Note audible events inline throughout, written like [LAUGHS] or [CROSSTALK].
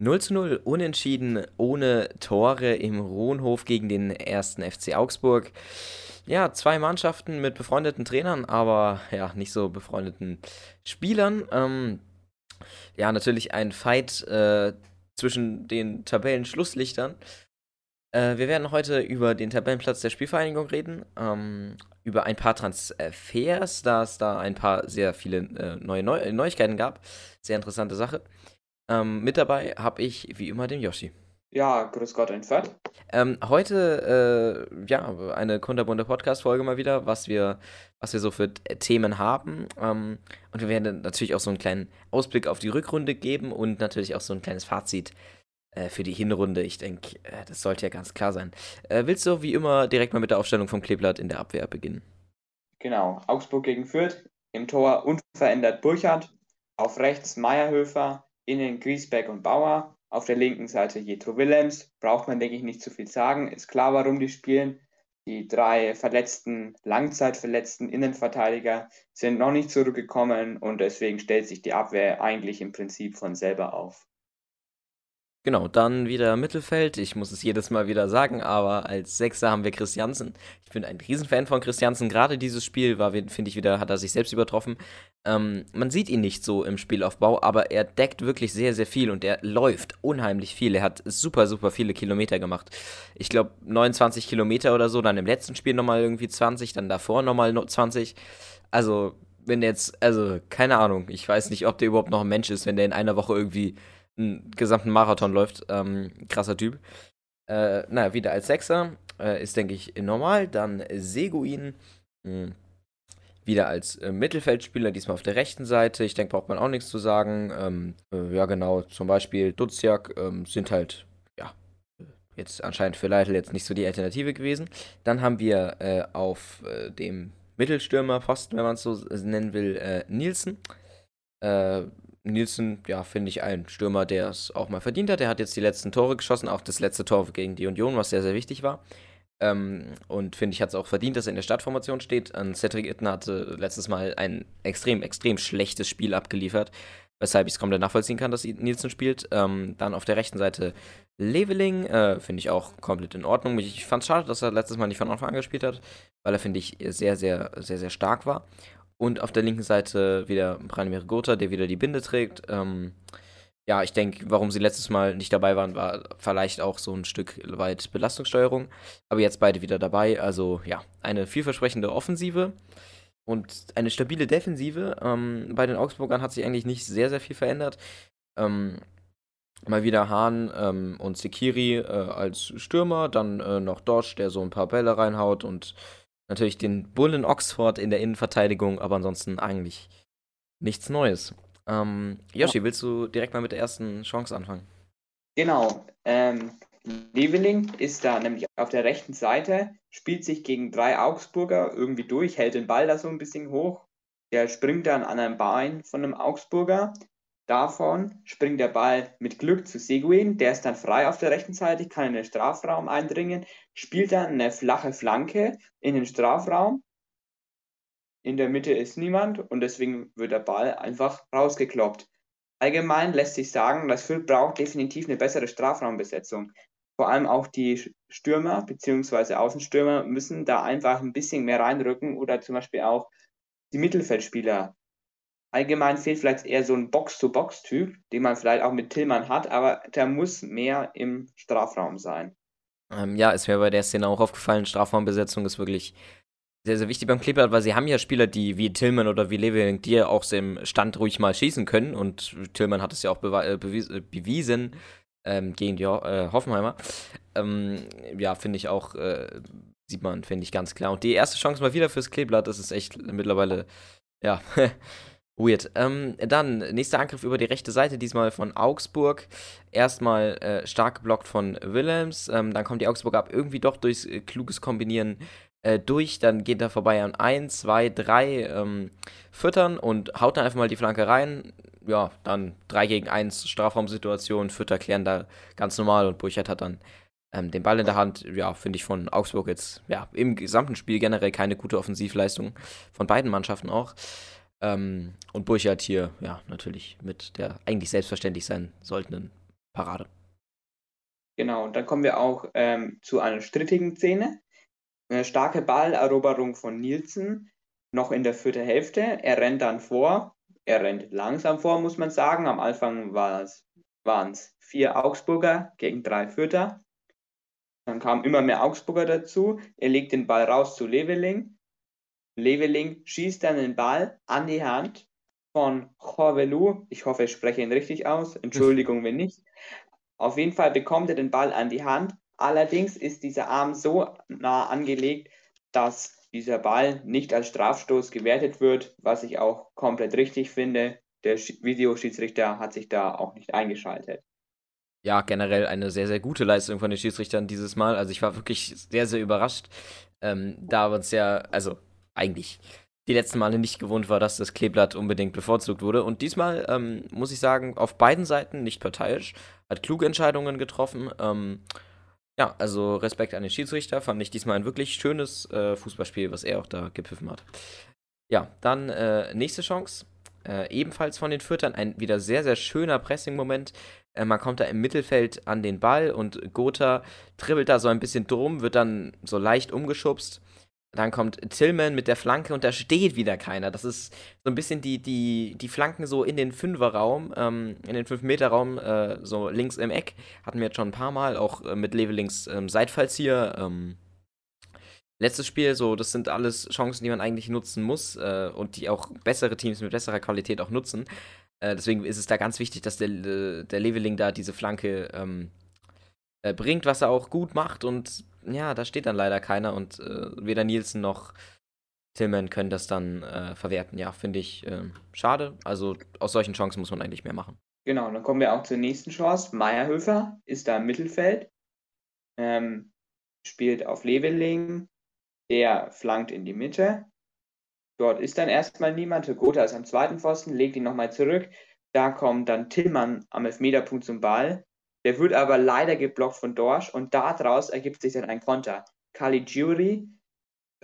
0 zu 0 unentschieden ohne Tore im Rohnhof gegen den ersten FC Augsburg. Ja, zwei Mannschaften mit befreundeten Trainern, aber ja, nicht so befreundeten Spielern. Ähm, ja, natürlich ein Fight äh, zwischen den Tabellenschlusslichtern. Äh, wir werden heute über den Tabellenplatz der Spielvereinigung reden, ähm, über ein paar Transfers, da es da ein paar sehr viele äh, neue Neu Neuigkeiten gab. Sehr interessante Sache. Ähm, mit dabei habe ich wie immer den Yoshi. Ja, grüß Gott, ein Fett. Ähm, heute, äh, ja, eine kunterbunte Podcast-Folge mal wieder, was wir, was wir so für Themen haben. Ähm, und wir werden natürlich auch so einen kleinen Ausblick auf die Rückrunde geben und natürlich auch so ein kleines Fazit äh, für die Hinrunde. Ich denke, äh, das sollte ja ganz klar sein. Äh, willst du wie immer direkt mal mit der Aufstellung vom Kleeblatt in der Abwehr beginnen? Genau, Augsburg gegen Fürth, im Tor unverändert Burchardt, auf rechts Meierhöfer, innen Griesbeck und Bauer. Auf der linken Seite Jetro Willems. Braucht man, denke ich, nicht zu viel sagen. Ist klar, warum die spielen. Die drei verletzten, langzeitverletzten Innenverteidiger sind noch nicht zurückgekommen und deswegen stellt sich die Abwehr eigentlich im Prinzip von selber auf. Genau, dann wieder Mittelfeld. Ich muss es jedes Mal wieder sagen, aber als Sechser haben wir Christiansen. Ich bin ein Riesenfan von Christiansen. Gerade dieses Spiel war, finde ich, wieder, hat er sich selbst übertroffen. Ähm, man sieht ihn nicht so im Spielaufbau, aber er deckt wirklich sehr, sehr viel und er läuft unheimlich viel. Er hat super, super viele Kilometer gemacht. Ich glaube, 29 Kilometer oder so, dann im letzten Spiel nochmal irgendwie 20, dann davor nochmal 20. Also, wenn jetzt, also, keine Ahnung, ich weiß nicht, ob der überhaupt noch ein Mensch ist, wenn der in einer Woche irgendwie einen gesamten Marathon läuft. Ähm, krasser Typ. Äh, naja, wieder als Sechser äh, ist, denke ich, normal. Dann Seguin. Mh, hm, wieder als äh, Mittelfeldspieler, diesmal auf der rechten Seite. Ich denke, braucht man auch nichts zu sagen. Ähm, äh, ja, genau. Zum Beispiel Duziak ähm, sind halt, ja, jetzt anscheinend für Leitl jetzt nicht so die Alternative gewesen. Dann haben wir äh, auf äh, dem Mittelstürmerposten, wenn man es so nennen will, Nielsen. Nielsen, ja, finde ich ein Stürmer, der es auch mal verdient hat. Er hat jetzt die letzten Tore geschossen, auch das letzte Tor gegen die Union, was sehr, sehr wichtig war. Ähm, und finde ich, hat es auch verdient, dass er in der Startformation steht. Und Cedric Itten hatte letztes Mal ein extrem, extrem schlechtes Spiel abgeliefert, weshalb ich es komplett nachvollziehen kann, dass Nielsen spielt. Ähm, dann auf der rechten Seite Leveling, äh, finde ich auch komplett in Ordnung. Ich fand es schade, dass er letztes Mal nicht von Anfang an gespielt hat, weil er, finde ich, sehr, sehr, sehr, sehr stark war. Und auf der linken Seite wieder Branimir Gotha, der wieder die Binde trägt. Ähm, ja, ich denke, warum sie letztes Mal nicht dabei waren, war vielleicht auch so ein Stück weit Belastungssteuerung. Aber jetzt beide wieder dabei. Also ja, eine vielversprechende Offensive und eine stabile Defensive. Ähm, bei den Augsburgern hat sich eigentlich nicht sehr, sehr viel verändert. Ähm, mal wieder Hahn ähm, und Sekiri äh, als Stürmer, dann äh, noch Dodge, der so ein paar Bälle reinhaut und natürlich den Bullen Oxford in der Innenverteidigung, aber ansonsten eigentlich nichts Neues. Ähm, Yoshi, willst du direkt mal mit der ersten Chance anfangen? Genau. Ähm, Leveling ist da nämlich auf der rechten Seite, spielt sich gegen drei Augsburger irgendwie durch, hält den Ball da so ein bisschen hoch. Der springt dann an einem Bein von einem Augsburger, Davon springt der Ball mit Glück zu Seguin, der ist dann frei auf der rechten Seite, kann in den Strafraum eindringen, spielt dann eine flache Flanke in den Strafraum. In der Mitte ist niemand und deswegen wird der Ball einfach rausgekloppt. Allgemein lässt sich sagen, dass Fürth braucht definitiv eine bessere Strafraumbesetzung. Vor allem auch die Stürmer bzw. Außenstürmer müssen da einfach ein bisschen mehr reinrücken oder zum Beispiel auch die Mittelfeldspieler allgemein fehlt vielleicht eher so ein Box-to-Box-Typ, den man vielleicht auch mit Tillmann hat, aber der muss mehr im Strafraum sein. Ähm, ja, ist mir bei der Szene auch aufgefallen, Strafraumbesetzung ist wirklich sehr, sehr wichtig beim Kleeblatt, weil sie haben ja Spieler, die wie Tillmann oder wie Leving dir auch im Stand ruhig mal schießen können und Tillmann hat es ja auch äh, äh, bewiesen ähm, gegen die äh, Hoffenheimer. Ähm, ja, finde ich auch, äh, sieht man, finde ich ganz klar. Und die erste Chance mal wieder fürs Kleeblatt, das ist echt mittlerweile, ja, [LAUGHS] Weird. Ähm, dann, nächster Angriff über die rechte Seite, diesmal von Augsburg. Erstmal äh, stark geblockt von Willems. Ähm, dann kommt die Augsburg ab, irgendwie doch durchs äh, kluges Kombinieren äh, durch. Dann geht er vorbei an 1, 2, 3 ähm, Füttern und haut dann einfach mal die Flanke rein. Ja, dann 3 gegen 1 Strafraumsituation. Fütter klären da ganz normal und Burchert hat dann ähm, den Ball in der Hand. Ja, finde ich von Augsburg jetzt ja, im gesamten Spiel generell keine gute Offensivleistung. Von beiden Mannschaften auch. Ähm, und Burchard hier, ja, natürlich mit der eigentlich selbstverständlich sein sollten Parade. Genau, und dann kommen wir auch ähm, zu einer strittigen Szene. Eine starke Balleroberung von Nielsen, noch in der vierten Hälfte. Er rennt dann vor. Er rennt langsam vor, muss man sagen. Am Anfang waren es vier Augsburger gegen drei Fürther. Dann kamen immer mehr Augsburger dazu. Er legt den Ball raus zu Leveling. Leveling schießt dann den Ball an die Hand von Jorvelu. Ich hoffe, ich spreche ihn richtig aus. Entschuldigung, wenn nicht. Auf jeden Fall bekommt er den Ball an die Hand. Allerdings ist dieser Arm so nah angelegt, dass dieser Ball nicht als Strafstoß gewertet wird, was ich auch komplett richtig finde. Der Videoschiedsrichter hat sich da auch nicht eingeschaltet. Ja, generell eine sehr, sehr gute Leistung von den Schiedsrichtern dieses Mal. Also ich war wirklich sehr, sehr überrascht, ähm, da uns ja, also eigentlich die letzten Male nicht gewohnt war, dass das Kleeblatt unbedingt bevorzugt wurde. Und diesmal ähm, muss ich sagen, auf beiden Seiten nicht parteiisch, hat kluge Entscheidungen getroffen. Ähm, ja, also Respekt an den Schiedsrichter, fand ich diesmal ein wirklich schönes äh, Fußballspiel, was er auch da gepfiffen hat. Ja, dann äh, nächste Chance. Äh, ebenfalls von den Fürtern ein wieder sehr, sehr schöner Pressing-Moment. Äh, man kommt da im Mittelfeld an den Ball und Gotha dribbelt da so ein bisschen drum, wird dann so leicht umgeschubst dann kommt Tillman mit der Flanke und da steht wieder keiner. Das ist so ein bisschen die, die, die Flanken so in den Fünferraum, ähm, in den 5-Meter-Raum, äh, so links im Eck. Hatten wir jetzt schon ein paar Mal, auch äh, mit Levelings ähm, Seitfallzieher. Ähm, letztes Spiel, so, das sind alles Chancen, die man eigentlich nutzen muss äh, und die auch bessere Teams mit besserer Qualität auch nutzen. Äh, deswegen ist es da ganz wichtig, dass der, äh, der Leveling da diese Flanke ähm, äh, bringt, was er auch gut macht und ja, da steht dann leider keiner und äh, weder Nielsen noch Tillman können das dann äh, verwerten. Ja, finde ich äh, schade. Also aus solchen Chancen muss man eigentlich mehr machen. Genau, dann kommen wir auch zur nächsten Chance. Meierhöfer ist da im Mittelfeld, ähm, spielt auf Leveling, der flankt in die Mitte. Dort ist dann erstmal niemand. Gotha ist am zweiten Pfosten, legt ihn nochmal zurück. Da kommt dann Tillmann am Elfmeterpunkt zum Ball. Der wird aber leider geblockt von Dorsch und daraus ergibt sich dann ein Konter. Caligiuri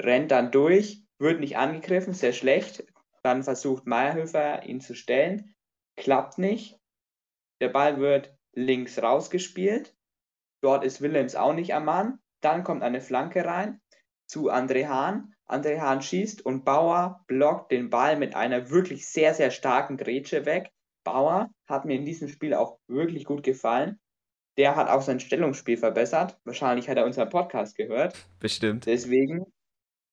rennt dann durch, wird nicht angegriffen, sehr schlecht. Dann versucht Meyerhöfer ihn zu stellen, klappt nicht. Der Ball wird links rausgespielt. Dort ist Willems auch nicht am Mann. Dann kommt eine Flanke rein zu André Hahn. André Hahn schießt und Bauer blockt den Ball mit einer wirklich sehr, sehr starken Grätsche weg. Bauer hat mir in diesem Spiel auch wirklich gut gefallen der hat auch sein Stellungsspiel verbessert. Wahrscheinlich hat er unseren Podcast gehört. Bestimmt. Deswegen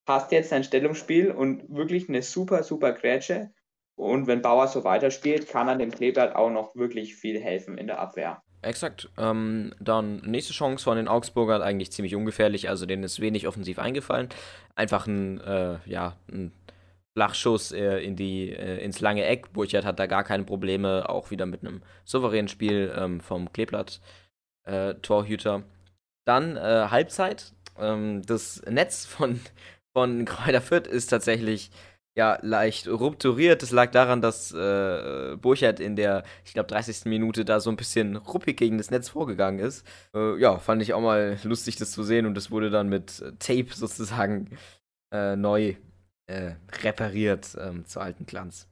passt jetzt sein Stellungsspiel und wirklich eine super, super Grätsche. Und wenn Bauer so weiterspielt, kann er dem Kleeblatt auch noch wirklich viel helfen in der Abwehr. Exakt. Ähm, dann nächste Chance von den Augsburgern, eigentlich ziemlich ungefährlich, also denen ist wenig offensiv eingefallen. Einfach ein, äh, ja, ein Flachschuss äh, in die, äh, ins lange Eck. Burchard hat da gar keine Probleme, auch wieder mit einem souveränen Spiel ähm, vom Kleeblatt äh, Torhüter. Dann äh, Halbzeit. Ähm, das Netz von, von [LAUGHS] Kräuter Fürth ist tatsächlich ja, leicht rupturiert. Das lag daran, dass äh, Burchard in der, ich glaube, 30. Minute da so ein bisschen ruppig gegen das Netz vorgegangen ist. Äh, ja, fand ich auch mal lustig, das zu sehen und das wurde dann mit Tape [LAUGHS] sozusagen äh, neu äh, repariert ähm, zu alten Glanz.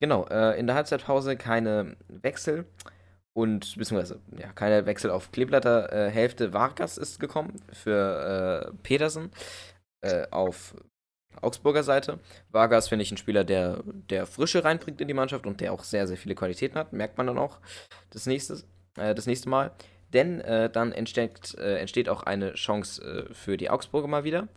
Genau, äh, in der Halbzeitpause keine Wechsel und beziehungsweise ja, keine Wechsel auf Kleeblatter äh, Hälfte. Vargas ist gekommen für äh, Petersen äh, auf Augsburger Seite. Vargas finde ich ein Spieler, der, der Frische reinbringt in die Mannschaft und der auch sehr, sehr viele Qualitäten hat. Merkt man dann auch das nächste, äh, das nächste Mal. Denn äh, dann entsteht, äh, entsteht auch eine Chance für die Augsburger mal wieder.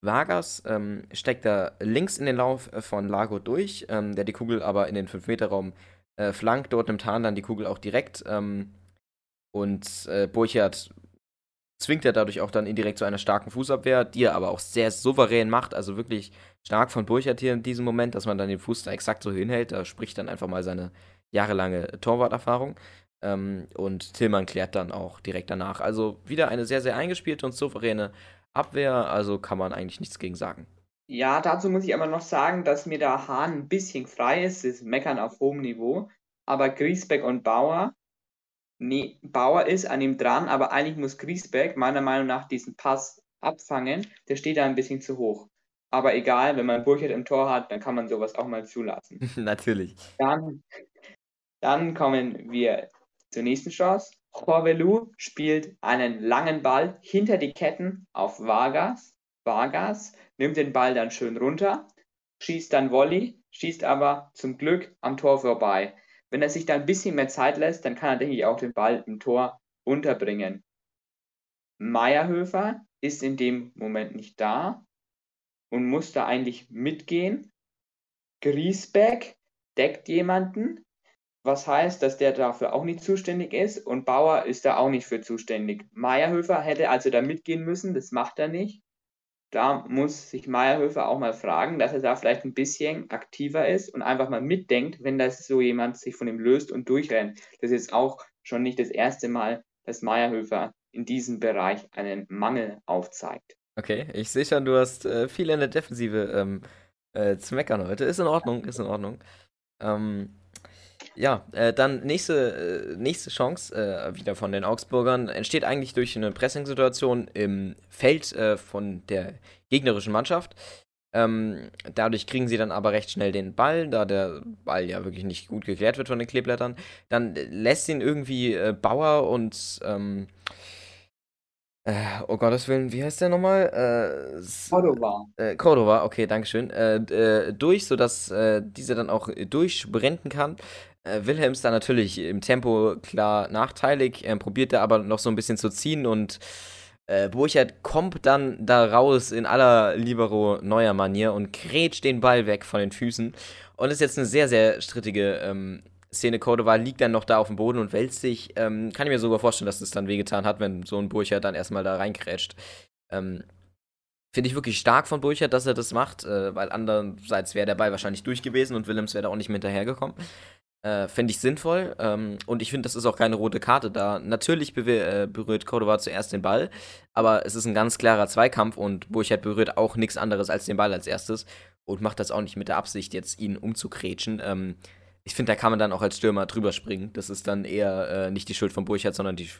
Vargas ähm, steckt da links in den Lauf von Lago durch, ähm, der die Kugel aber in den 5-Meter-Raum äh, flankt dort im Tarn dann die Kugel auch direkt. Ähm, und äh, Burchard zwingt er dadurch auch dann indirekt zu einer starken Fußabwehr, die er aber auch sehr souverän macht. Also wirklich stark von Burchard hier in diesem Moment, dass man dann den Fuß da exakt so hinhält. Da spricht dann einfach mal seine jahrelange Torwarterfahrung. Ähm, und Tillmann klärt dann auch direkt danach. Also wieder eine sehr, sehr eingespielte und souveräne Abwehr. Also kann man eigentlich nichts gegen sagen. Ja, dazu muss ich aber noch sagen, dass mir da Hahn ein bisschen frei ist. Das Meckern auf hohem Niveau. Aber Griesbeck und Bauer, nee, Bauer ist an ihm dran, aber eigentlich muss Griesbeck meiner Meinung nach diesen Pass abfangen. Der steht da ein bisschen zu hoch. Aber egal, wenn man Burchard im Tor hat, dann kann man sowas auch mal zulassen. [LAUGHS] Natürlich. Dann, dann kommen wir zur nächsten Chance. Corvelu spielt einen langen Ball hinter die Ketten auf Vargas. Vargas nimmt den Ball dann schön runter, schießt dann Volley, schießt aber zum Glück am Tor vorbei. Wenn er sich da ein bisschen mehr Zeit lässt, dann kann er, denke ich, auch den Ball im Tor unterbringen. Meierhöfer ist in dem Moment nicht da und muss da eigentlich mitgehen. Griesbeck deckt jemanden, was heißt, dass der dafür auch nicht zuständig ist und Bauer ist da auch nicht für zuständig. Meierhöfer hätte also da mitgehen müssen, das macht er nicht. Da muss sich Meierhöfer auch mal fragen, dass er da vielleicht ein bisschen aktiver ist und einfach mal mitdenkt, wenn das so jemand sich von ihm löst und durchrennt. Das ist auch schon nicht das erste Mal, dass Meierhöfer in diesem Bereich einen Mangel aufzeigt. Okay, ich sehe schon, du hast äh, viel in der Defensive ähm, äh, zu meckern heute. Ist in Ordnung, ist in Ordnung. Ähm, ja, äh, dann nächste, äh, nächste Chance äh, wieder von den Augsburgern entsteht eigentlich durch eine Pressing-Situation im Feld äh, von der gegnerischen Mannschaft. Ähm, dadurch kriegen sie dann aber recht schnell den Ball, da der Ball ja wirklich nicht gut geklärt wird von den Kleeblättern. Dann lässt ihn irgendwie äh, Bauer und ähm, äh, oh Gottes Willen, wie heißt der nochmal? Äh, Cordova. Äh, Cordova, okay, Dankeschön. Äh, äh, durch, sodass äh, dieser dann auch durchsprinten kann. Äh, Wilhelms da natürlich im Tempo klar nachteilig, er probiert da aber noch so ein bisschen zu ziehen und äh, Burchard kommt dann da raus in aller Libero neuer Manier und grätscht den Ball weg von den Füßen. Und ist jetzt eine sehr, sehr strittige ähm, Szene. Cordova liegt dann noch da auf dem Boden und wälzt sich. Ähm, kann ich mir sogar vorstellen, dass das dann wehgetan hat, wenn so ein Burchard dann erstmal da reingrätscht. Ähm, Finde ich wirklich stark von Burchard, dass er das macht, äh, weil andererseits wäre der Ball wahrscheinlich durch gewesen und Willems wäre da auch nicht mehr hinterhergekommen. Äh, Fände ich sinnvoll. Ähm, und ich finde, das ist auch keine rote Karte da. Natürlich äh, berührt Cordova zuerst den Ball, aber es ist ein ganz klarer Zweikampf und Burchard berührt auch nichts anderes als den Ball als erstes und macht das auch nicht mit der Absicht, jetzt ihn umzukrätschen. Ähm, ich finde, da kann man dann auch als Stürmer drüber springen. Das ist dann eher äh, nicht die Schuld von Burchard, sondern die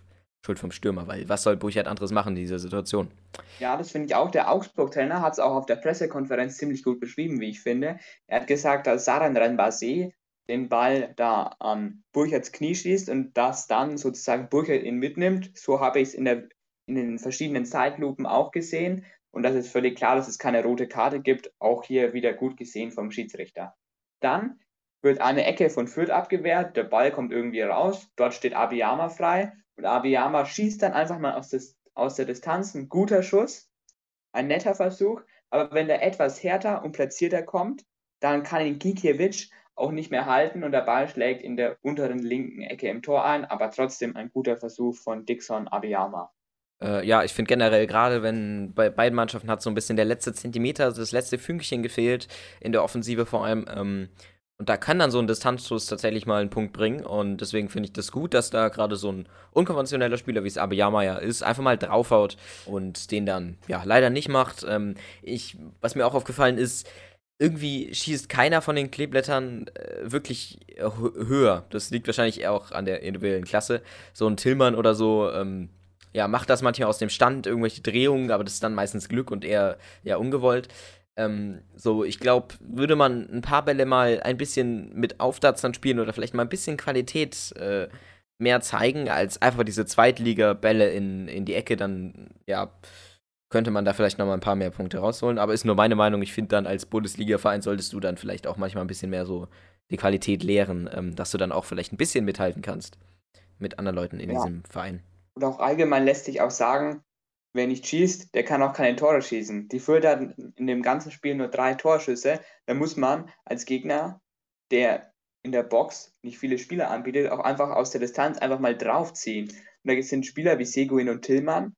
Schuld vom Stürmer, weil was soll Burchard anderes machen in dieser Situation? Ja, das finde ich auch. Der Augsburg-Trainer hat es auch auf der Pressekonferenz ziemlich gut beschrieben, wie ich finde. Er hat gesagt, dass Saran Renbase den Ball da an Burchards Knie schießt und das dann sozusagen Burchard ihn mitnimmt. So habe ich es in, in den verschiedenen Zeitlupen auch gesehen. Und das ist völlig klar, dass es keine rote Karte gibt. Auch hier wieder gut gesehen vom Schiedsrichter. Dann wird eine Ecke von Fürth abgewehrt. Der Ball kommt irgendwie raus. Dort steht Abiyama frei. Und Abiyama schießt dann einfach mal aus, des, aus der Distanz. Ein guter Schuss. Ein netter Versuch. Aber wenn der etwas härter und platzierter kommt, dann kann ihn Gikiewicz auch nicht mehr halten und der Ball schlägt in der unteren linken Ecke im Tor ein, aber trotzdem ein guter Versuch von Dixon Abiyama. Äh, ja, ich finde generell gerade, wenn bei beiden Mannschaften hat so ein bisschen der letzte Zentimeter, also das letzte Fünkchen gefehlt, in der Offensive vor allem. Ähm, und da kann dann so ein Distanzschuss tatsächlich mal einen Punkt bringen. Und deswegen finde ich das gut, dass da gerade so ein unkonventioneller Spieler, wie es Abiyama ja ist, einfach mal draufhaut und den dann ja leider nicht macht. Ähm, ich, was mir auch aufgefallen ist, irgendwie schießt keiner von den Kleeblättern äh, wirklich höher. Das liegt wahrscheinlich auch an der individuellen Klasse. So ein Tillmann oder so, ähm, ja, macht das manchmal aus dem Stand, irgendwelche Drehungen, aber das ist dann meistens Glück und eher ja ungewollt. Ähm, so, ich glaube, würde man ein paar Bälle mal ein bisschen mit Aufdatzern spielen oder vielleicht mal ein bisschen Qualität äh, mehr zeigen, als einfach diese Zweitliga-Bälle in, in die Ecke, dann, ja, könnte man da vielleicht noch mal ein paar mehr Punkte rausholen. Aber ist nur meine Meinung. Ich finde dann als Bundesliga-Verein solltest du dann vielleicht auch manchmal ein bisschen mehr so die Qualität lehren, ähm, dass du dann auch vielleicht ein bisschen mithalten kannst mit anderen Leuten in ja. diesem Verein. Und auch allgemein lässt sich auch sagen, wer nicht schießt, der kann auch keine Tore schießen. Die Fürth hat in dem ganzen Spiel nur drei Torschüsse. Da muss man als Gegner, der in der Box nicht viele Spieler anbietet, auch einfach aus der Distanz einfach mal draufziehen. Und da sind Spieler wie Seguin und Tillmann,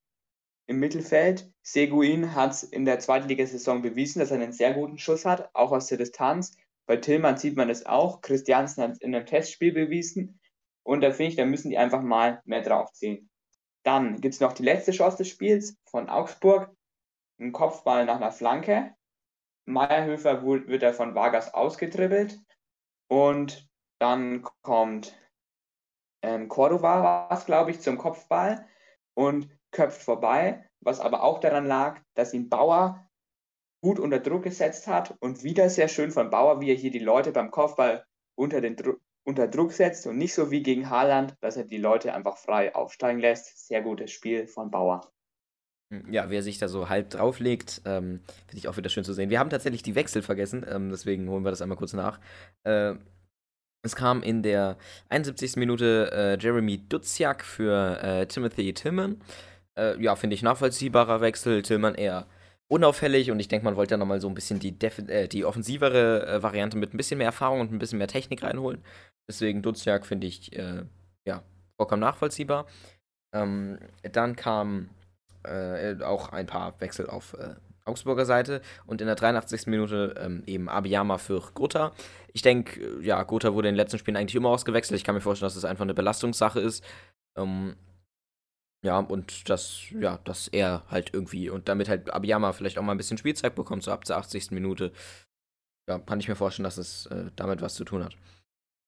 im Mittelfeld. Seguin hat in der zweiten Ligasaison bewiesen, dass er einen sehr guten Schuss hat, auch aus der Distanz. Bei Tillmann sieht man es auch. Christiansen hat es in einem Testspiel bewiesen. Und da finde ich, da müssen die einfach mal mehr draufziehen. Dann gibt es noch die letzte Chance des Spiels von Augsburg. Ein Kopfball nach einer Flanke. Meierhöfer wird er von Vargas ausgetribbelt. Und dann kommt ähm, Cordova, es, glaube ich, zum Kopfball. Und köpft vorbei, was aber auch daran lag, dass ihn Bauer gut unter Druck gesetzt hat und wieder sehr schön von Bauer, wie er hier die Leute beim Kopfball unter den Dru unter Druck setzt und nicht so wie gegen Haaland, dass er die Leute einfach frei aufsteigen lässt. Sehr gutes Spiel von Bauer. Ja, wer sich da so halb drauflegt, ähm, finde ich auch wieder schön zu sehen. Wir haben tatsächlich die Wechsel vergessen, ähm, deswegen holen wir das einmal kurz nach. Äh, es kam in der 71. Minute äh, Jeremy Duziak für äh, Timothy Tillman. Äh, ja, finde ich nachvollziehbarer Wechsel. Tillman eher unauffällig und ich denke, man wollte ja nochmal so ein bisschen die, äh, die offensivere äh, Variante mit ein bisschen mehr Erfahrung und ein bisschen mehr Technik reinholen. Deswegen Duziak finde ich äh, ja vollkommen nachvollziehbar. Ähm, dann kam auch ein paar Wechsel auf Augsburger Seite und in der 83. Minute ähm, eben Abiyama für Gotha. Ich denke, äh, ja, Gotha wurde in den letzten Spielen eigentlich immer ausgewechselt. Ich kann mir vorstellen, dass es das einfach eine Belastungssache ist. Ähm, ja, und dass, ja, dass er halt irgendwie und damit halt Abiyama vielleicht auch mal ein bisschen Spielzeit bekommt, so ab der 80. Minute. Ja, kann ich mir vorstellen, dass es äh, damit was zu tun hat.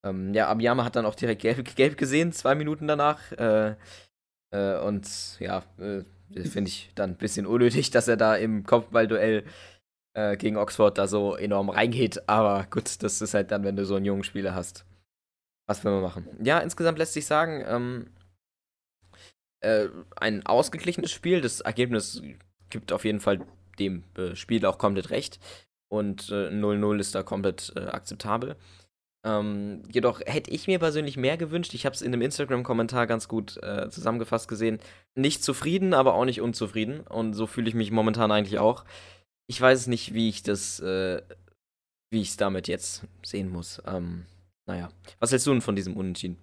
Ähm, ja, Abiyama hat dann auch direkt gelb, [LAUGHS] gelb gesehen, zwei Minuten danach. Äh, äh, und ja, äh, finde ich dann ein bisschen unnötig, [LAUGHS] dass er da im Kopfballduell äh, gegen Oxford da so enorm reingeht. Aber gut, das ist halt dann, wenn du so einen jungen Spieler hast. Was will man machen? Ja, insgesamt lässt sich sagen, ähm, äh, ein ausgeglichenes Spiel. Das Ergebnis gibt auf jeden Fall dem äh, Spiel auch komplett recht. Und 0-0 äh, ist da komplett äh, akzeptabel. Ähm, jedoch hätte ich mir persönlich mehr gewünscht. Ich habe es in einem Instagram-Kommentar ganz gut äh, zusammengefasst gesehen. Nicht zufrieden, aber auch nicht unzufrieden. Und so fühle ich mich momentan eigentlich auch. Ich weiß nicht, wie ich das, äh, wie ich es damit jetzt sehen muss. Ähm, naja, was hältst du denn von diesem Unentschieden?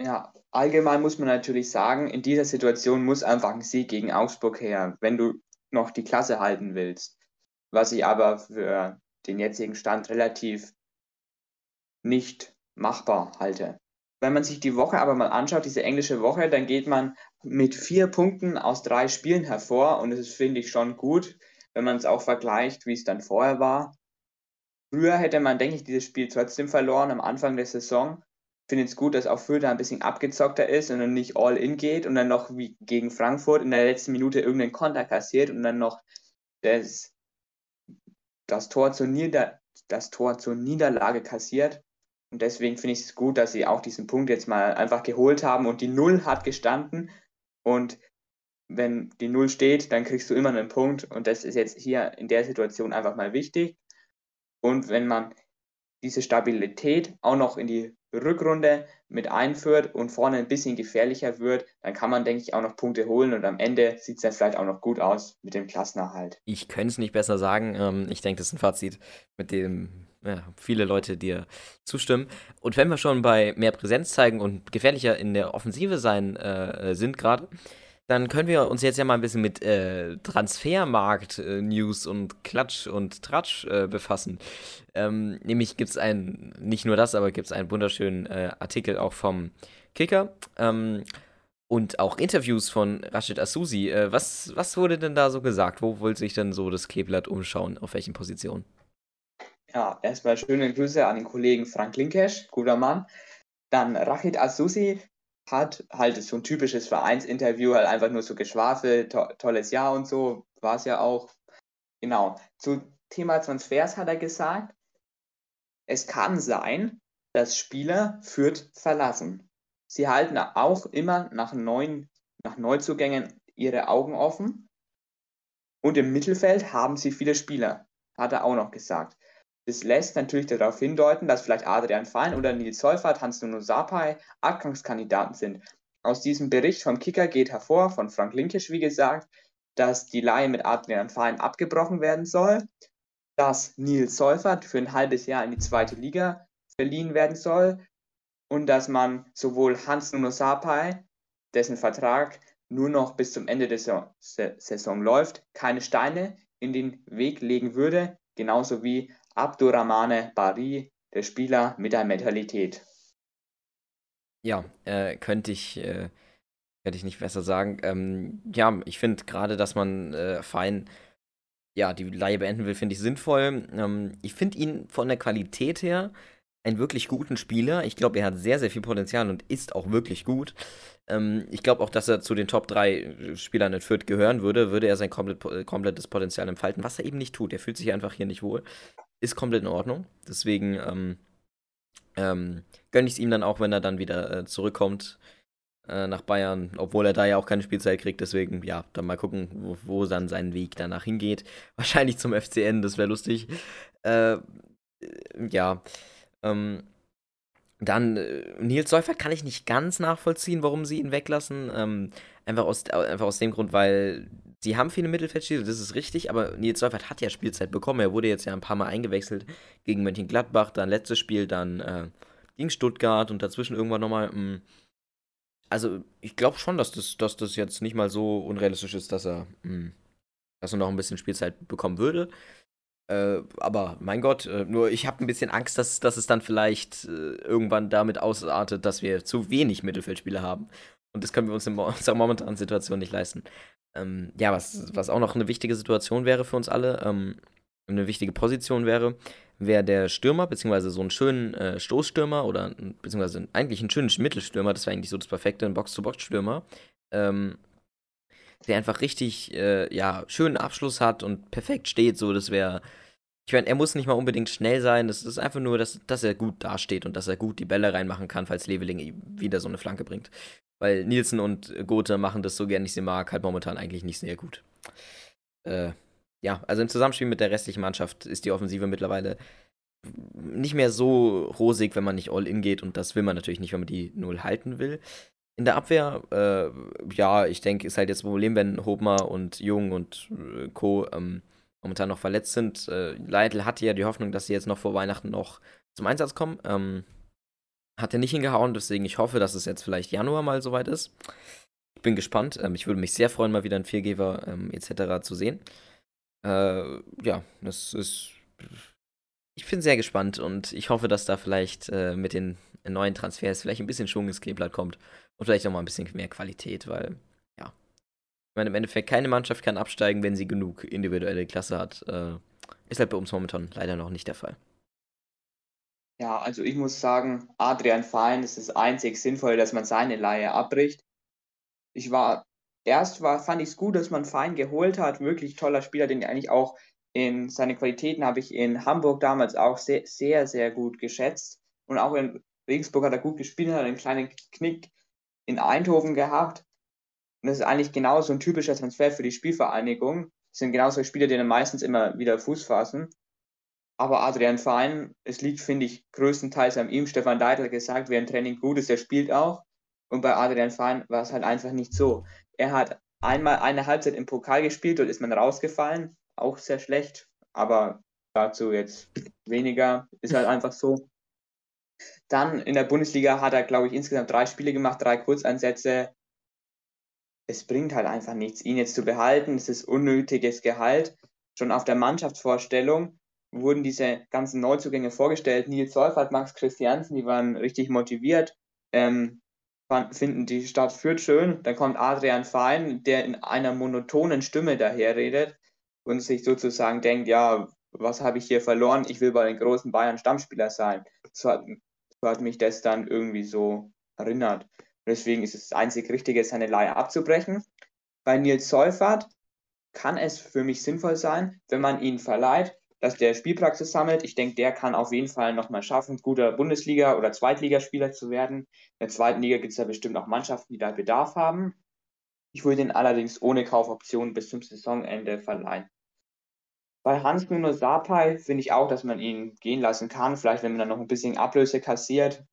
Ja, allgemein muss man natürlich sagen, in dieser Situation muss einfach ein Sieg gegen Augsburg her, wenn du noch die Klasse halten willst. Was ich aber für den jetzigen Stand relativ nicht machbar halte. Wenn man sich die Woche aber mal anschaut, diese englische Woche, dann geht man mit vier Punkten aus drei Spielen hervor und das finde ich, schon gut, wenn man es auch vergleicht, wie es dann vorher war. Früher hätte man, denke ich, dieses Spiel trotzdem verloren am Anfang der Saison. Finde es gut, dass auch Fürth ein bisschen abgezockter ist und dann nicht all in geht und dann noch wie gegen Frankfurt in der letzten Minute irgendeinen Konter kassiert und dann noch das, das, Tor, zur Nieder das Tor zur Niederlage kassiert. Und deswegen finde ich es gut, dass sie auch diesen Punkt jetzt mal einfach geholt haben und die Null hat gestanden. Und wenn die Null steht, dann kriegst du immer einen Punkt. Und das ist jetzt hier in der Situation einfach mal wichtig. Und wenn man diese Stabilität auch noch in die Rückrunde mit einführt und vorne ein bisschen gefährlicher wird, dann kann man, denke ich, auch noch Punkte holen und am Ende sieht es dann vielleicht auch noch gut aus mit dem Klassenerhalt. Ich könnte es nicht besser sagen. Ähm, ich denke, das ist ein Fazit, mit dem ja, viele Leute dir zustimmen. Und wenn wir schon bei mehr Präsenz zeigen und gefährlicher in der Offensive sein äh, sind gerade, dann können wir uns jetzt ja mal ein bisschen mit äh, Transfermarkt-News äh, und Klatsch und Tratsch äh, befassen. Ähm, nämlich gibt es ein, nicht nur das, aber gibt es einen wunderschönen äh, Artikel auch vom Kicker. Ähm, und auch Interviews von Rashid Asusi. Äh, was, was wurde denn da so gesagt? Wo wollte sich denn so das Kleeblatt umschauen? Auf welchen Positionen? Ja, erstmal schöne Grüße an den Kollegen Frank Linkesch, guter Mann. Dann Rachid Asusi hat halt so ein typisches Vereinsinterview, halt einfach nur so Geschwafel, to tolles Jahr und so, war es ja auch. Genau. Zu Thema Transfers hat er gesagt, es kann sein, dass Spieler Fürth verlassen. Sie halten auch immer nach neuen, nach Neuzugängen ihre Augen offen. Und im Mittelfeld haben sie viele Spieler, hat er auch noch gesagt. Das lässt natürlich darauf hindeuten, dass vielleicht Adrian Fein oder Nils Seufert, Hans-Nuno Sapai Abgangskandidaten sind. Aus diesem Bericht vom Kicker geht hervor, von Frank Linkisch, wie gesagt, dass die Leihe mit Adrian Fein abgebrochen werden soll, dass Nils Seufert für ein halbes Jahr in die zweite Liga verliehen werden soll und dass man sowohl Hans-Nuno Sapai, dessen Vertrag nur noch bis zum Ende der Saison läuft, keine Steine in den Weg legen würde, genauso wie Abdurrahmane Bari, der Spieler mit der Mentalität. Ja, äh, könnte ich, äh, könnte ich nicht besser sagen. Ähm, ja, ich finde gerade, dass man äh, fein ja, die Leihe beenden will, finde ich sinnvoll. Ähm, ich finde ihn von der Qualität her einen wirklich guten Spieler. Ich glaube, er hat sehr, sehr viel Potenzial und ist auch wirklich gut. Ähm, ich glaube auch, dass er zu den Top 3 Spielern in Fürth gehören würde, würde er sein komplett, komplettes Potenzial entfalten, was er eben nicht tut. Er fühlt sich einfach hier nicht wohl ist komplett in Ordnung. Deswegen, ähm, ähm, gönne ich es ihm dann auch, wenn er dann wieder äh, zurückkommt äh, nach Bayern, obwohl er da ja auch keine Spielzeit kriegt. Deswegen, ja, dann mal gucken, wo, wo dann sein Weg danach hingeht. [LAUGHS] Wahrscheinlich zum FCN, das wäre lustig. Äh, ja, ähm, dann äh, Nils Seufert kann ich nicht ganz nachvollziehen, warum sie ihn weglassen. Ähm, einfach, aus, einfach aus dem Grund, weil sie haben viele Mittelfeldspieler, das ist richtig, aber Nils Seufert hat ja Spielzeit bekommen. Er wurde jetzt ja ein paar Mal eingewechselt gegen Mönchengladbach, dann letztes Spiel, dann äh, gegen Stuttgart und dazwischen irgendwann nochmal. Hm, also ich glaube schon, dass das, dass das jetzt nicht mal so unrealistisch ist, dass er, mh, hm, dass er noch ein bisschen Spielzeit bekommen würde. Äh, aber mein Gott, äh, nur ich habe ein bisschen Angst, dass, dass es dann vielleicht äh, irgendwann damit ausartet, dass wir zu wenig Mittelfeldspieler haben. Und das können wir uns in [LAUGHS] unserer momentanen Situation nicht leisten. Ähm, ja, was, was auch noch eine wichtige Situation wäre für uns alle, ähm, eine wichtige Position wäre, wäre der Stürmer, beziehungsweise so einen schönen äh, Stoßstürmer oder beziehungsweise eigentlich einen schönen Mittelstürmer, das wäre eigentlich so das perfekte, ein Box-to-Box-Stürmer, ähm, der einfach richtig, äh, ja, schönen Abschluss hat und perfekt steht, so, das wäre, ich meine, er muss nicht mal unbedingt schnell sein, das ist einfach nur, dass, dass er gut dasteht und dass er gut die Bälle reinmachen kann, falls Leveling wieder so eine Flanke bringt. Weil Nielsen und Gothe machen das so gern ich sie mag, halt momentan eigentlich nicht sehr gut. Äh, ja, also im Zusammenspiel mit der restlichen Mannschaft ist die Offensive mittlerweile nicht mehr so rosig, wenn man nicht all in geht und das will man natürlich nicht, wenn man die Null halten will. In der Abwehr, äh, ja, ich denke, ist halt jetzt ein Problem, wenn Hobmer und Jung und äh, Co. Ähm, momentan noch verletzt sind. Äh, Leitl hatte ja die Hoffnung, dass sie jetzt noch vor Weihnachten noch zum Einsatz kommen. Ähm, hat er nicht hingehauen, deswegen ich hoffe, dass es jetzt vielleicht Januar mal soweit ist. Ich bin gespannt. Ähm, ich würde mich sehr freuen, mal wieder einen Viergeber ähm, etc. zu sehen. Äh, ja, das ist. Ich bin sehr gespannt und ich hoffe, dass da vielleicht äh, mit den neuen Transfers vielleicht ein bisschen Schwung ins Kleeblatt kommt und vielleicht auch mal ein bisschen mehr Qualität, weil, ja. Ich meine, im Endeffekt, keine Mannschaft kann absteigen, wenn sie genug individuelle Klasse hat. Äh, ist halt bei uns momentan leider noch nicht der Fall. Ja, also ich muss sagen, Adrian Fein ist das einzig Sinnvolle, dass man seine Laie abbricht. Ich war erst war, fand ich es gut, dass man Fein geholt hat. Wirklich toller Spieler, den eigentlich auch in seine Qualitäten habe ich in Hamburg damals auch sehr, sehr, sehr gut geschätzt. Und auch in Regensburg hat er gut gespielt, hat einen kleinen Knick in Eindhoven gehabt. Und das ist eigentlich genau so ein typischer Transfer für die Spielvereinigung. Das sind genauso Spieler, die dann meistens immer wieder Fuß fassen. Aber Adrian Fein, es liegt, finde ich, größtenteils an ihm. Stefan Deitel hat gesagt, wer im Training gut ist, der spielt auch. Und bei Adrian Fein war es halt einfach nicht so. Er hat einmal eine Halbzeit im Pokal gespielt und ist man rausgefallen. Auch sehr schlecht, aber dazu jetzt weniger. Ist halt einfach so. Dann in der Bundesliga hat er, glaube ich, insgesamt drei Spiele gemacht, drei Kurzeinsätze. Es bringt halt einfach nichts, ihn jetzt zu behalten. Es ist unnötiges Gehalt. Schon auf der Mannschaftsvorstellung wurden diese ganzen Neuzugänge vorgestellt. Nils Seufert, Max Christiansen, die waren richtig motiviert. Ähm, finden die Stadt Fürth schön. Dann kommt Adrian Fein, der in einer monotonen Stimme daherredet und sich sozusagen denkt, ja, was habe ich hier verloren? Ich will bei den großen Bayern Stammspieler sein. So hat, so hat mich das dann irgendwie so erinnert. Und deswegen ist es das einzig Richtige, seine Leihe abzubrechen. Bei Nils Seufert kann es für mich sinnvoll sein, wenn man ihn verleiht, dass der Spielpraxis sammelt. Ich denke, der kann auf jeden Fall nochmal schaffen, guter Bundesliga- oder Zweitligaspieler zu werden. In der zweiten Liga gibt es ja bestimmt auch Mannschaften, die da Bedarf haben. Ich würde ihn allerdings ohne Kaufoption bis zum Saisonende verleihen. Bei Hans Nuno Sapai finde ich auch, dass man ihn gehen lassen kann. Vielleicht, wenn man dann noch ein bisschen Ablöse kassiert.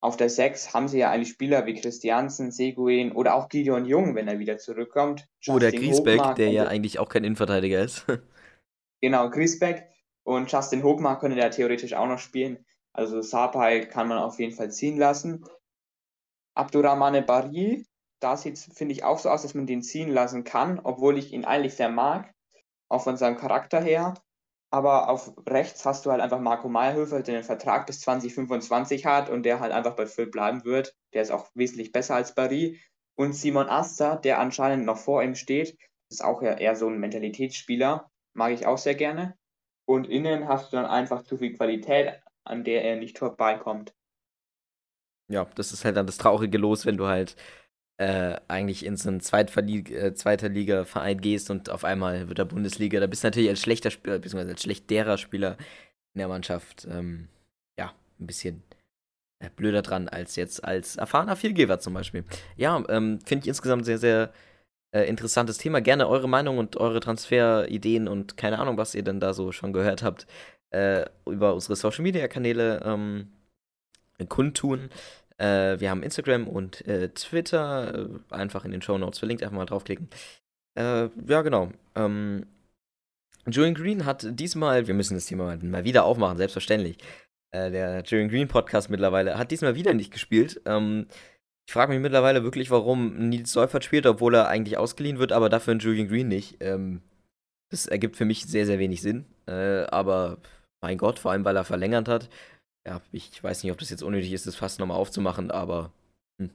Auf der 6 haben sie ja eigentlich Spieler wie Christiansen, Seguin oder auch Gideon Jung, wenn er wieder zurückkommt. Oder Griesbeck, der ja eigentlich auch kein Innenverteidiger ist. [LAUGHS] Genau, Griesbeck und Justin Hochmar können ja theoretisch auch noch spielen. Also Sapai kann man auf jeden Fall ziehen lassen. Abdurrahmane Bari, da sieht es, finde ich, auch so aus, dass man den ziehen lassen kann, obwohl ich ihn eigentlich sehr mag, auch von seinem Charakter her. Aber auf rechts hast du halt einfach Marco Meyerhöfer, der den Vertrag bis 2025 hat und der halt einfach bei Phil bleiben wird. Der ist auch wesentlich besser als Barry. Und Simon Asta, der anscheinend noch vor ihm steht, ist auch eher so ein Mentalitätsspieler mag ich auch sehr gerne. Und innen hast du dann einfach zu viel Qualität, an der er nicht vorbeikommt. Ja, das ist halt dann das traurige Los, wenn du halt äh, eigentlich in so einen äh, zweiter Liga-Verein gehst und auf einmal wird er Bundesliga. Da bist du natürlich als schlechter Spieler, beziehungsweise als schlechterer Spieler in der Mannschaft, ähm, ja, ein bisschen äh, blöder dran als jetzt als erfahrener Vielgeber zum Beispiel. Ja, ähm, finde ich insgesamt sehr, sehr äh, interessantes Thema. Gerne eure Meinung und eure Transferideen und keine Ahnung, was ihr denn da so schon gehört habt, äh, über unsere Social Media Kanäle ähm, kundtun. Äh, wir haben Instagram und äh, Twitter. Äh, einfach in den Show Notes verlinkt, einfach mal draufklicken. Ja, genau. Ähm, Julian Green hat diesmal, wir müssen das Thema mal wieder aufmachen, selbstverständlich. Der Julian Green Podcast mittlerweile hat diesmal wieder nicht gespielt. Ähm, ich frage mich mittlerweile wirklich, warum Nils Seufert spielt, obwohl er eigentlich ausgeliehen wird, aber dafür ein Julian Green nicht. Ähm, das ergibt für mich sehr, sehr wenig Sinn. Äh, aber mein Gott, vor allem weil er verlängert hat. Ja, ich weiß nicht, ob das jetzt unnötig ist, das fast nochmal aufzumachen, aber. Hm.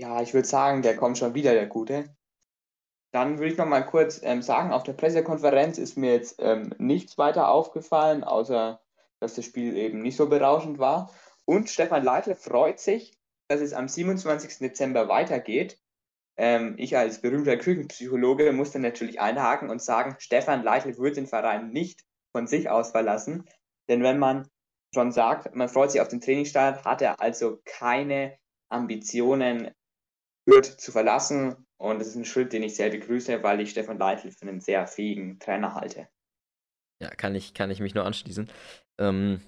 Ja, ich würde sagen, der kommt schon wieder, der Gute. Dann würde ich noch mal kurz ähm, sagen, auf der Pressekonferenz ist mir jetzt ähm, nichts weiter aufgefallen, außer dass das Spiel eben nicht so berauschend war. Und Stefan Leitl freut sich, dass es am 27. Dezember weitergeht. Ähm, ich als berühmter Küchenpsychologe muss dann natürlich einhaken und sagen, Stefan Leitl wird den Verein nicht von sich aus verlassen. Denn wenn man schon sagt, man freut sich auf den Trainingsstart, hat er also keine Ambitionen, Fürth zu verlassen. Und das ist ein Schritt, den ich sehr begrüße, weil ich Stefan Leitl für einen sehr fähigen Trainer halte. Ja, kann ich, kann ich mich nur anschließen. Ähm,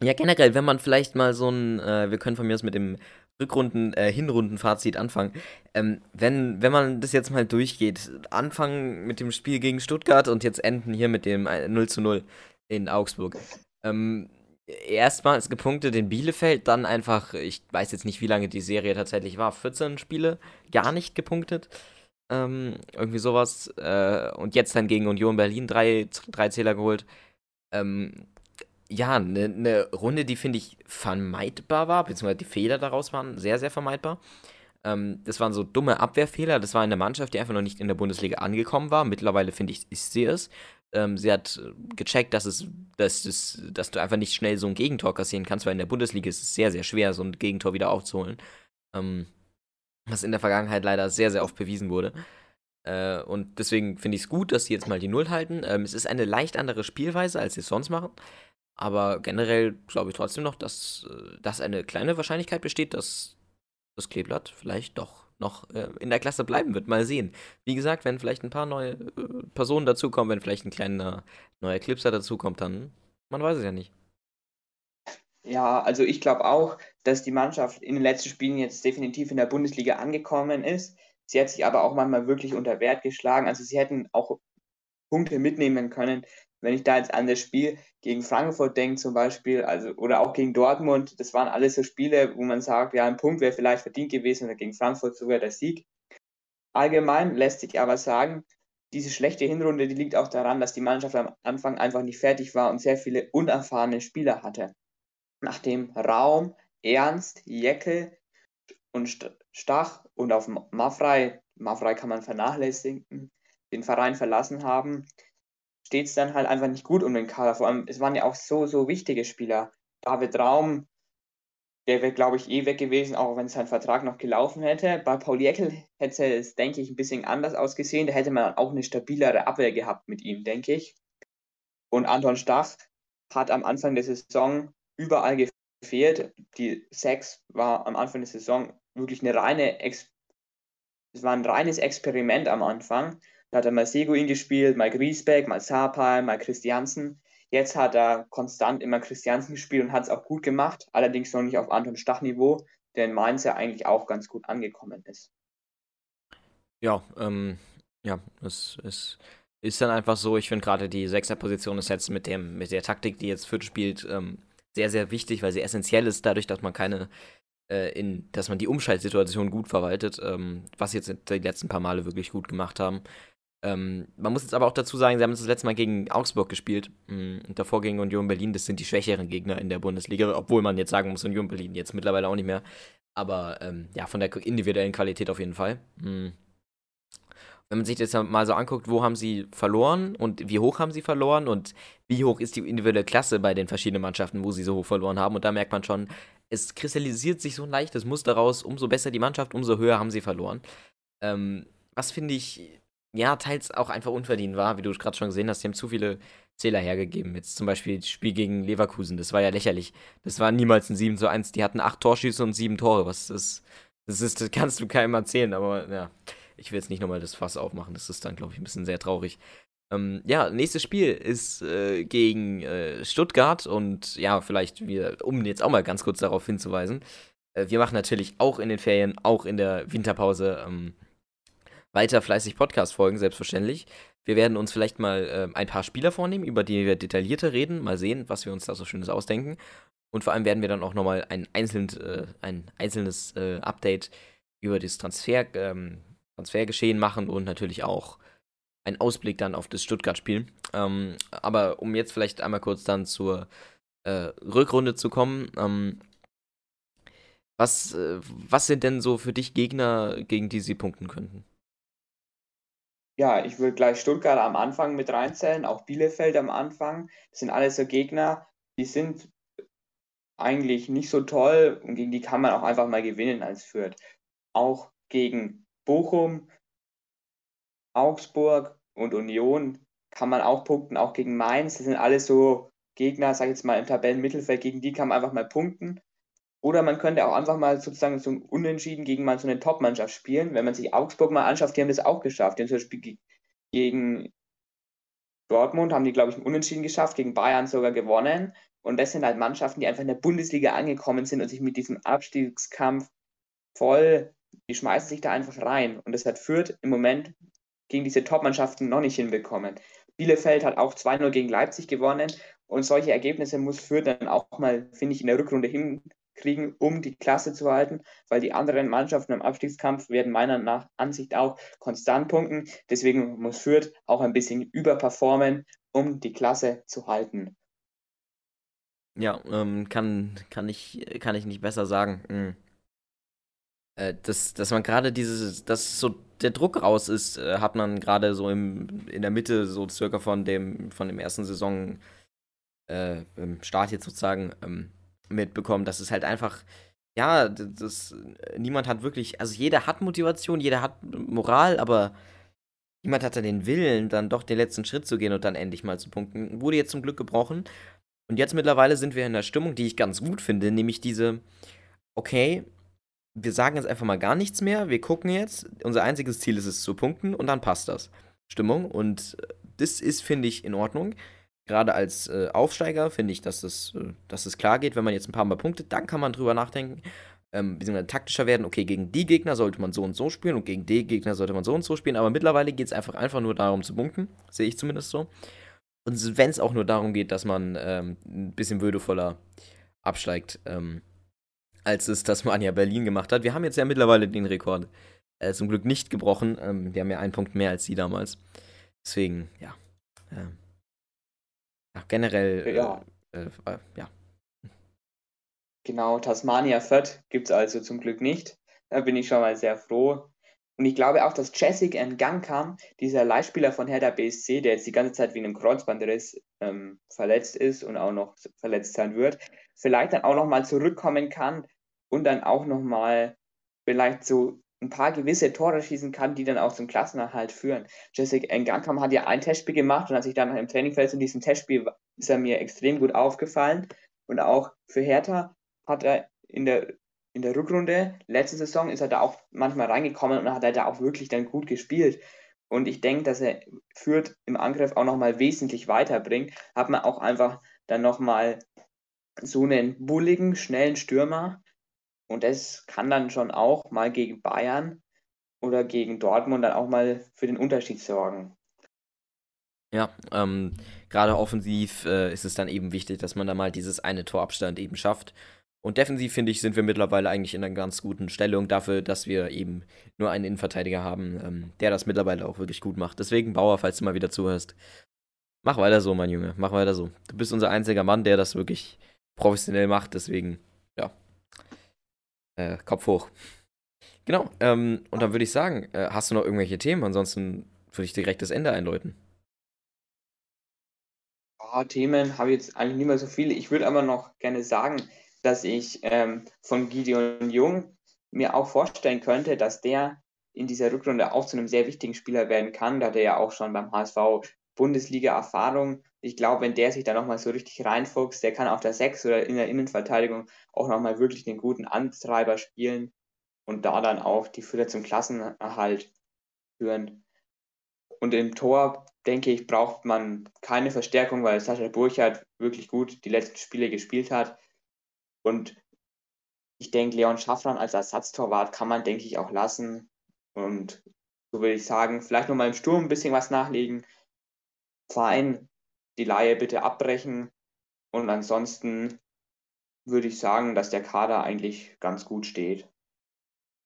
ja, generell, wenn man vielleicht mal so ein, äh, wir können von mir aus mit dem Rückrunden, äh, Hinrundenfazit anfangen. Ähm, wenn, wenn man das jetzt mal durchgeht, anfangen mit dem Spiel gegen Stuttgart und jetzt enden hier mit dem 0 äh, zu 0 in Augsburg. Ähm, erstmals gepunktet in Bielefeld, dann einfach, ich weiß jetzt nicht, wie lange die Serie tatsächlich war, 14 Spiele, gar nicht gepunktet. Ähm, irgendwie sowas. Äh, und jetzt dann gegen Union Berlin drei, drei Zähler geholt. Ähm, ja, eine ne Runde, die finde ich vermeidbar war, beziehungsweise die Fehler daraus waren sehr, sehr vermeidbar. Ähm, das waren so dumme Abwehrfehler. Das war eine Mannschaft, die einfach noch nicht in der Bundesliga angekommen war. Mittlerweile finde ich, ist sie es. Ähm, sie hat gecheckt, dass, es, dass, es, dass du einfach nicht schnell so ein Gegentor kassieren kannst, weil in der Bundesliga ist es sehr, sehr schwer, so ein Gegentor wieder aufzuholen. Ähm, was in der Vergangenheit leider sehr, sehr oft bewiesen wurde. Äh, und deswegen finde ich es gut, dass sie jetzt mal die Null halten. Ähm, es ist eine leicht andere Spielweise, als sie es sonst machen. Aber generell glaube ich trotzdem noch, dass, äh, dass eine kleine Wahrscheinlichkeit besteht, dass das Kleeblatt vielleicht doch noch äh, in der Klasse bleiben wird. Mal sehen. Wie gesagt, wenn vielleicht ein paar neue äh, Personen dazukommen, wenn vielleicht ein kleiner neuer Clipser dazukommt, dann man weiß es ja nicht. Ja, also ich glaube auch, dass die Mannschaft in den letzten Spielen jetzt definitiv in der Bundesliga angekommen ist. Sie hat sich aber auch manchmal wirklich unter Wert geschlagen. Also sie hätten auch Punkte mitnehmen können, wenn ich da jetzt an das Spiel gegen Frankfurt denke zum Beispiel, also oder auch gegen Dortmund, das waren alles so Spiele, wo man sagt, ja, ein Punkt wäre vielleicht verdient gewesen oder gegen Frankfurt sogar der Sieg. Allgemein lässt sich aber sagen, diese schlechte Hinrunde, die liegt auch daran, dass die Mannschaft am Anfang einfach nicht fertig war und sehr viele unerfahrene Spieler hatte. Nachdem Raum, Ernst, Jeckel und Stach und auf Maffrey, Maffrey kann man vernachlässigen, den Verein verlassen haben, steht es dann halt einfach nicht gut um den Kader. Vor allem, es waren ja auch so, so wichtige Spieler. David Raum, der wäre, glaube ich, eh weg gewesen, auch wenn sein Vertrag noch gelaufen hätte. Bei Paul Jäckel hätte es, denke ich, ein bisschen anders ausgesehen. Da hätte man auch eine stabilere Abwehr gehabt mit ihm, denke ich. Und Anton Stach hat am Anfang der Saison überall gefehlt. Die Sex war am Anfang der Saison wirklich eine reine, Ex es war ein reines Experiment am Anfang. Da hat er mal Seguin gespielt, mal Griesbeck, mal Sapai, mal Christiansen. Jetzt hat er konstant immer Christiansen gespielt und hat es auch gut gemacht, allerdings noch nicht auf Anton Stach-Niveau, der in Mainz ja eigentlich auch ganz gut angekommen ist. Ja, ähm, ja, es, es ist dann einfach so, ich finde gerade die Sechser-Position ist jetzt mit, dem, mit der Taktik, die jetzt Fürth spielt, ähm, sehr, sehr wichtig, weil sie essentiell ist, dadurch, dass man keine äh, in, dass man die Umschaltsituation gut verwaltet, ähm, was jetzt die letzten paar Male wirklich gut gemacht haben. Ähm, man muss jetzt aber auch dazu sagen, sie haben das letzte Mal gegen Augsburg gespielt mm, und davor gegen Union Berlin. Das sind die schwächeren Gegner in der Bundesliga, obwohl man jetzt sagen muss, Union Berlin jetzt mittlerweile auch nicht mehr. Aber ähm, ja, von der individuellen Qualität auf jeden Fall. Mhm. Wenn man sich das mal so anguckt, wo haben sie verloren und wie hoch haben sie verloren und wie hoch ist die individuelle Klasse bei den verschiedenen Mannschaften, wo sie so hoch verloren haben. Und da merkt man schon, es kristallisiert sich so ein leichtes Muster raus. Umso besser die Mannschaft, umso höher haben sie verloren. Ähm, was finde ich ja, teils auch einfach unverdient war, wie du gerade schon gesehen hast. Die haben zu viele Zähler hergegeben. Jetzt zum Beispiel das Spiel gegen Leverkusen, das war ja lächerlich. Das war niemals ein 7 zu 1. Die hatten acht Torschüsse und sieben Tore. Was ist, das ist, das kannst du keinem erzählen, aber ja, ich will jetzt nicht nochmal das Fass aufmachen. Das ist dann, glaube ich, ein bisschen sehr traurig. Ähm, ja, nächstes Spiel ist äh, gegen äh, Stuttgart und ja, vielleicht wir, um jetzt auch mal ganz kurz darauf hinzuweisen, äh, wir machen natürlich auch in den Ferien, auch in der Winterpause ähm, weiter fleißig Podcast-Folgen, selbstverständlich. Wir werden uns vielleicht mal äh, ein paar Spieler vornehmen, über die wir detaillierter reden, mal sehen, was wir uns da so Schönes ausdenken. Und vor allem werden wir dann auch nochmal ein, äh, ein einzelnes äh, Update über das Transfer, ähm, Transfergeschehen machen und natürlich auch einen Ausblick dann auf das Stuttgart-Spiel. Ähm, aber um jetzt vielleicht einmal kurz dann zur äh, Rückrunde zu kommen, ähm, was, äh, was sind denn so für dich Gegner, gegen die sie punkten könnten? Ja, ich würde gleich Stuttgart am Anfang mit reinzählen, auch Bielefeld am Anfang. Das sind alles so Gegner, die sind eigentlich nicht so toll und gegen die kann man auch einfach mal gewinnen als Fürth. Auch gegen Bochum Augsburg und Union kann man auch punkten, auch gegen Mainz. Das sind alles so Gegner, sag ich jetzt mal im Tabellenmittelfeld, gegen die kann man einfach mal punkten. Oder man könnte auch einfach mal sozusagen so ein Unentschieden gegen mal so eine Top-Mannschaft spielen. Wenn man sich Augsburg mal anschaut, die haben das auch geschafft. Die haben zum Beispiel gegen Dortmund haben die, glaube ich, ein Unentschieden geschafft, gegen Bayern sogar gewonnen. Und das sind halt Mannschaften, die einfach in der Bundesliga angekommen sind und sich mit diesem Abstiegskampf voll, die schmeißen sich da einfach rein. Und das hat führt im Moment gegen diese Top-Mannschaften noch nicht hinbekommen. Bielefeld hat auch 2-0 gegen Leipzig gewonnen und solche Ergebnisse muss Fürth dann auch mal, finde ich, in der Rückrunde hinkriegen, um die Klasse zu halten, weil die anderen Mannschaften im Abstiegskampf werden meiner nach Ansicht auch konstant punkten. Deswegen muss Fürth auch ein bisschen überperformen, um die Klasse zu halten. Ja, ähm, kann, kann, ich, kann ich nicht besser sagen. Mhm. Äh, dass, dass man gerade dieses, dass so der Druck raus ist, äh, hat man gerade so im, in der Mitte, so circa von dem, von dem ersten Saison äh, Start jetzt sozusagen ähm, mitbekommen, dass es halt einfach, ja, das, niemand hat wirklich, also jeder hat Motivation, jeder hat Moral, aber niemand hat da den Willen, dann doch den letzten Schritt zu gehen und dann endlich mal zu punkten. Wurde jetzt zum Glück gebrochen. Und jetzt mittlerweile sind wir in der Stimmung, die ich ganz gut finde, nämlich diese, okay, wir sagen jetzt einfach mal gar nichts mehr. Wir gucken jetzt. Unser einziges Ziel ist es zu punkten und dann passt das. Stimmung. Und äh, das ist, finde ich, in Ordnung. Gerade als äh, Aufsteiger finde ich, dass das, äh, dass das klar geht. Wenn man jetzt ein paar Mal punktet, dann kann man drüber nachdenken. Ähm, beziehungsweise taktischer werden. Okay, gegen die Gegner sollte man so und so spielen und gegen die Gegner sollte man so und so spielen. Aber mittlerweile geht es einfach, einfach nur darum zu punkten. Sehe ich zumindest so. Und wenn es auch nur darum geht, dass man ähm, ein bisschen würdevoller absteigt. Ähm, als es das Mania Berlin gemacht hat. Wir haben jetzt ja mittlerweile den Rekord äh, zum Glück nicht gebrochen. Ähm, wir haben ja einen Punkt mehr als sie damals. Deswegen, ja. Ja generell, äh, ja. Äh, äh, ja. Genau, Tasmania Fürth gibt es also zum Glück nicht. Da bin ich schon mal sehr froh. Und ich glaube auch, dass Jessic Gang kam, dieser Leihspieler von Hertha BSC, der jetzt die ganze Zeit wegen einem Kreuzbandriss ähm, verletzt ist und auch noch verletzt sein wird, vielleicht dann auch nochmal zurückkommen kann und dann auch nochmal vielleicht so ein paar gewisse Tore schießen kann, die dann auch zum Klassenerhalt führen. Jessic Ngankam hat ja ein Testspiel gemacht und als ich dann im Training verletzt in diesem Testspiel ist er mir extrem gut aufgefallen. Und auch für Hertha hat er in der, in der Rückrunde, letzte Saison, ist er da auch manchmal reingekommen und hat er da auch wirklich dann gut gespielt. Und ich denke, dass er führt im Angriff auch nochmal wesentlich weiterbringt. Hat man auch einfach dann nochmal so einen bulligen, schnellen Stürmer, und das kann dann schon auch mal gegen Bayern oder gegen Dortmund dann auch mal für den Unterschied sorgen. Ja, ähm, gerade offensiv äh, ist es dann eben wichtig, dass man da mal dieses eine Torabstand eben schafft. Und defensiv, finde ich, sind wir mittlerweile eigentlich in einer ganz guten Stellung dafür, dass wir eben nur einen Innenverteidiger haben, ähm, der das mittlerweile auch wirklich gut macht. Deswegen, Bauer, falls du mal wieder zuhörst, mach weiter so, mein Junge, mach weiter so. Du bist unser einziger Mann, der das wirklich professionell macht, deswegen äh, Kopf hoch. Genau, ähm, und dann würde ich sagen, äh, hast du noch irgendwelche Themen? Ansonsten würde ich direkt das Ende einläuten. Oh, Themen habe ich jetzt eigentlich nicht mehr so viele. Ich würde aber noch gerne sagen, dass ich ähm, von Gideon Jung mir auch vorstellen könnte, dass der in dieser Rückrunde auch zu einem sehr wichtigen Spieler werden kann, da der ja auch schon beim HSV Bundesliga-Erfahrung. Ich glaube, wenn der sich da nochmal so richtig reinfuchst, der kann auf der 6 oder in der Innenverteidigung auch nochmal wirklich den guten Antreiber spielen und da dann auch die Führer zum Klassenerhalt führen. Und im Tor, denke ich, braucht man keine Verstärkung, weil Sascha Burchardt wirklich gut die letzten Spiele gespielt hat. Und ich denke, Leon Schaffran als Ersatztorwart kann man, denke ich, auch lassen. Und so würde ich sagen, vielleicht nochmal im Sturm ein bisschen was nachlegen. Verein die Laie bitte abbrechen. Und ansonsten würde ich sagen, dass der Kader eigentlich ganz gut steht.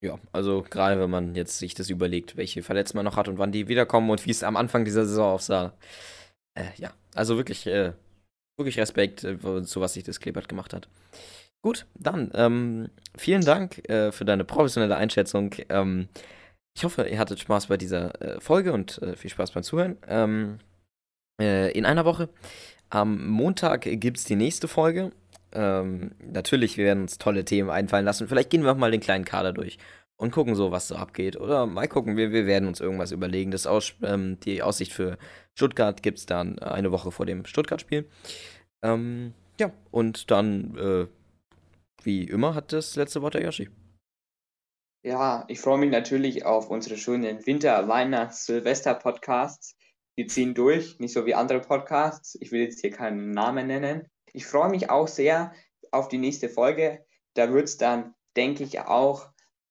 Ja, also gerade wenn man jetzt sich das überlegt, welche Verletzungen man noch hat und wann die wiederkommen und wie es am Anfang dieser Saison aussah. Äh, ja, also wirklich, äh, wirklich Respekt, äh, zu was sich das Klebert gemacht hat. Gut, dann ähm, vielen Dank äh, für deine professionelle Einschätzung. Ähm, ich hoffe, ihr hattet Spaß bei dieser äh, Folge und äh, viel Spaß beim Zuhören. Ähm, in einer Woche, am Montag gibt es die nächste Folge ähm, natürlich, wir werden uns tolle Themen einfallen lassen. Vielleicht gehen wir auch mal den kleinen Kader durch und gucken so, was so abgeht. Oder mal gucken, wir, wir werden uns irgendwas überlegen. Das Aus, ähm, die Aussicht für Stuttgart gibt es dann eine Woche vor dem Stuttgart-Spiel. Ähm, ja, und dann, äh, wie immer, hat das letzte Wort der Yoshi. Ja, ich freue mich natürlich auf unsere schönen Winter-, Weihnachts-, Silvester-Podcasts. Die ziehen durch, nicht so wie andere Podcasts. Ich will jetzt hier keinen Namen nennen. Ich freue mich auch sehr auf die nächste Folge. Da wird es dann, denke ich, auch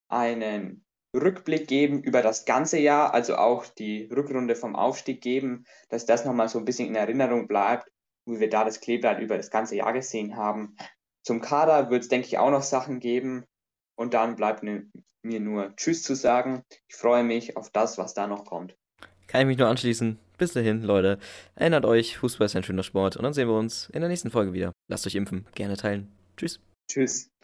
einen Rückblick geben über das ganze Jahr, also auch die Rückrunde vom Aufstieg geben, dass das nochmal so ein bisschen in Erinnerung bleibt, wie wir da das Kleeblatt über das ganze Jahr gesehen haben. Zum Kader wird es, denke ich, auch noch Sachen geben. Und dann bleibt mir nur Tschüss zu sagen. Ich freue mich auf das, was da noch kommt. Kann ich mich nur anschließen. Bis dahin, Leute. Erinnert euch, Fußball ist ein schöner Sport und dann sehen wir uns in der nächsten Folge wieder. Lasst euch impfen, gerne teilen. Tschüss. Tschüss.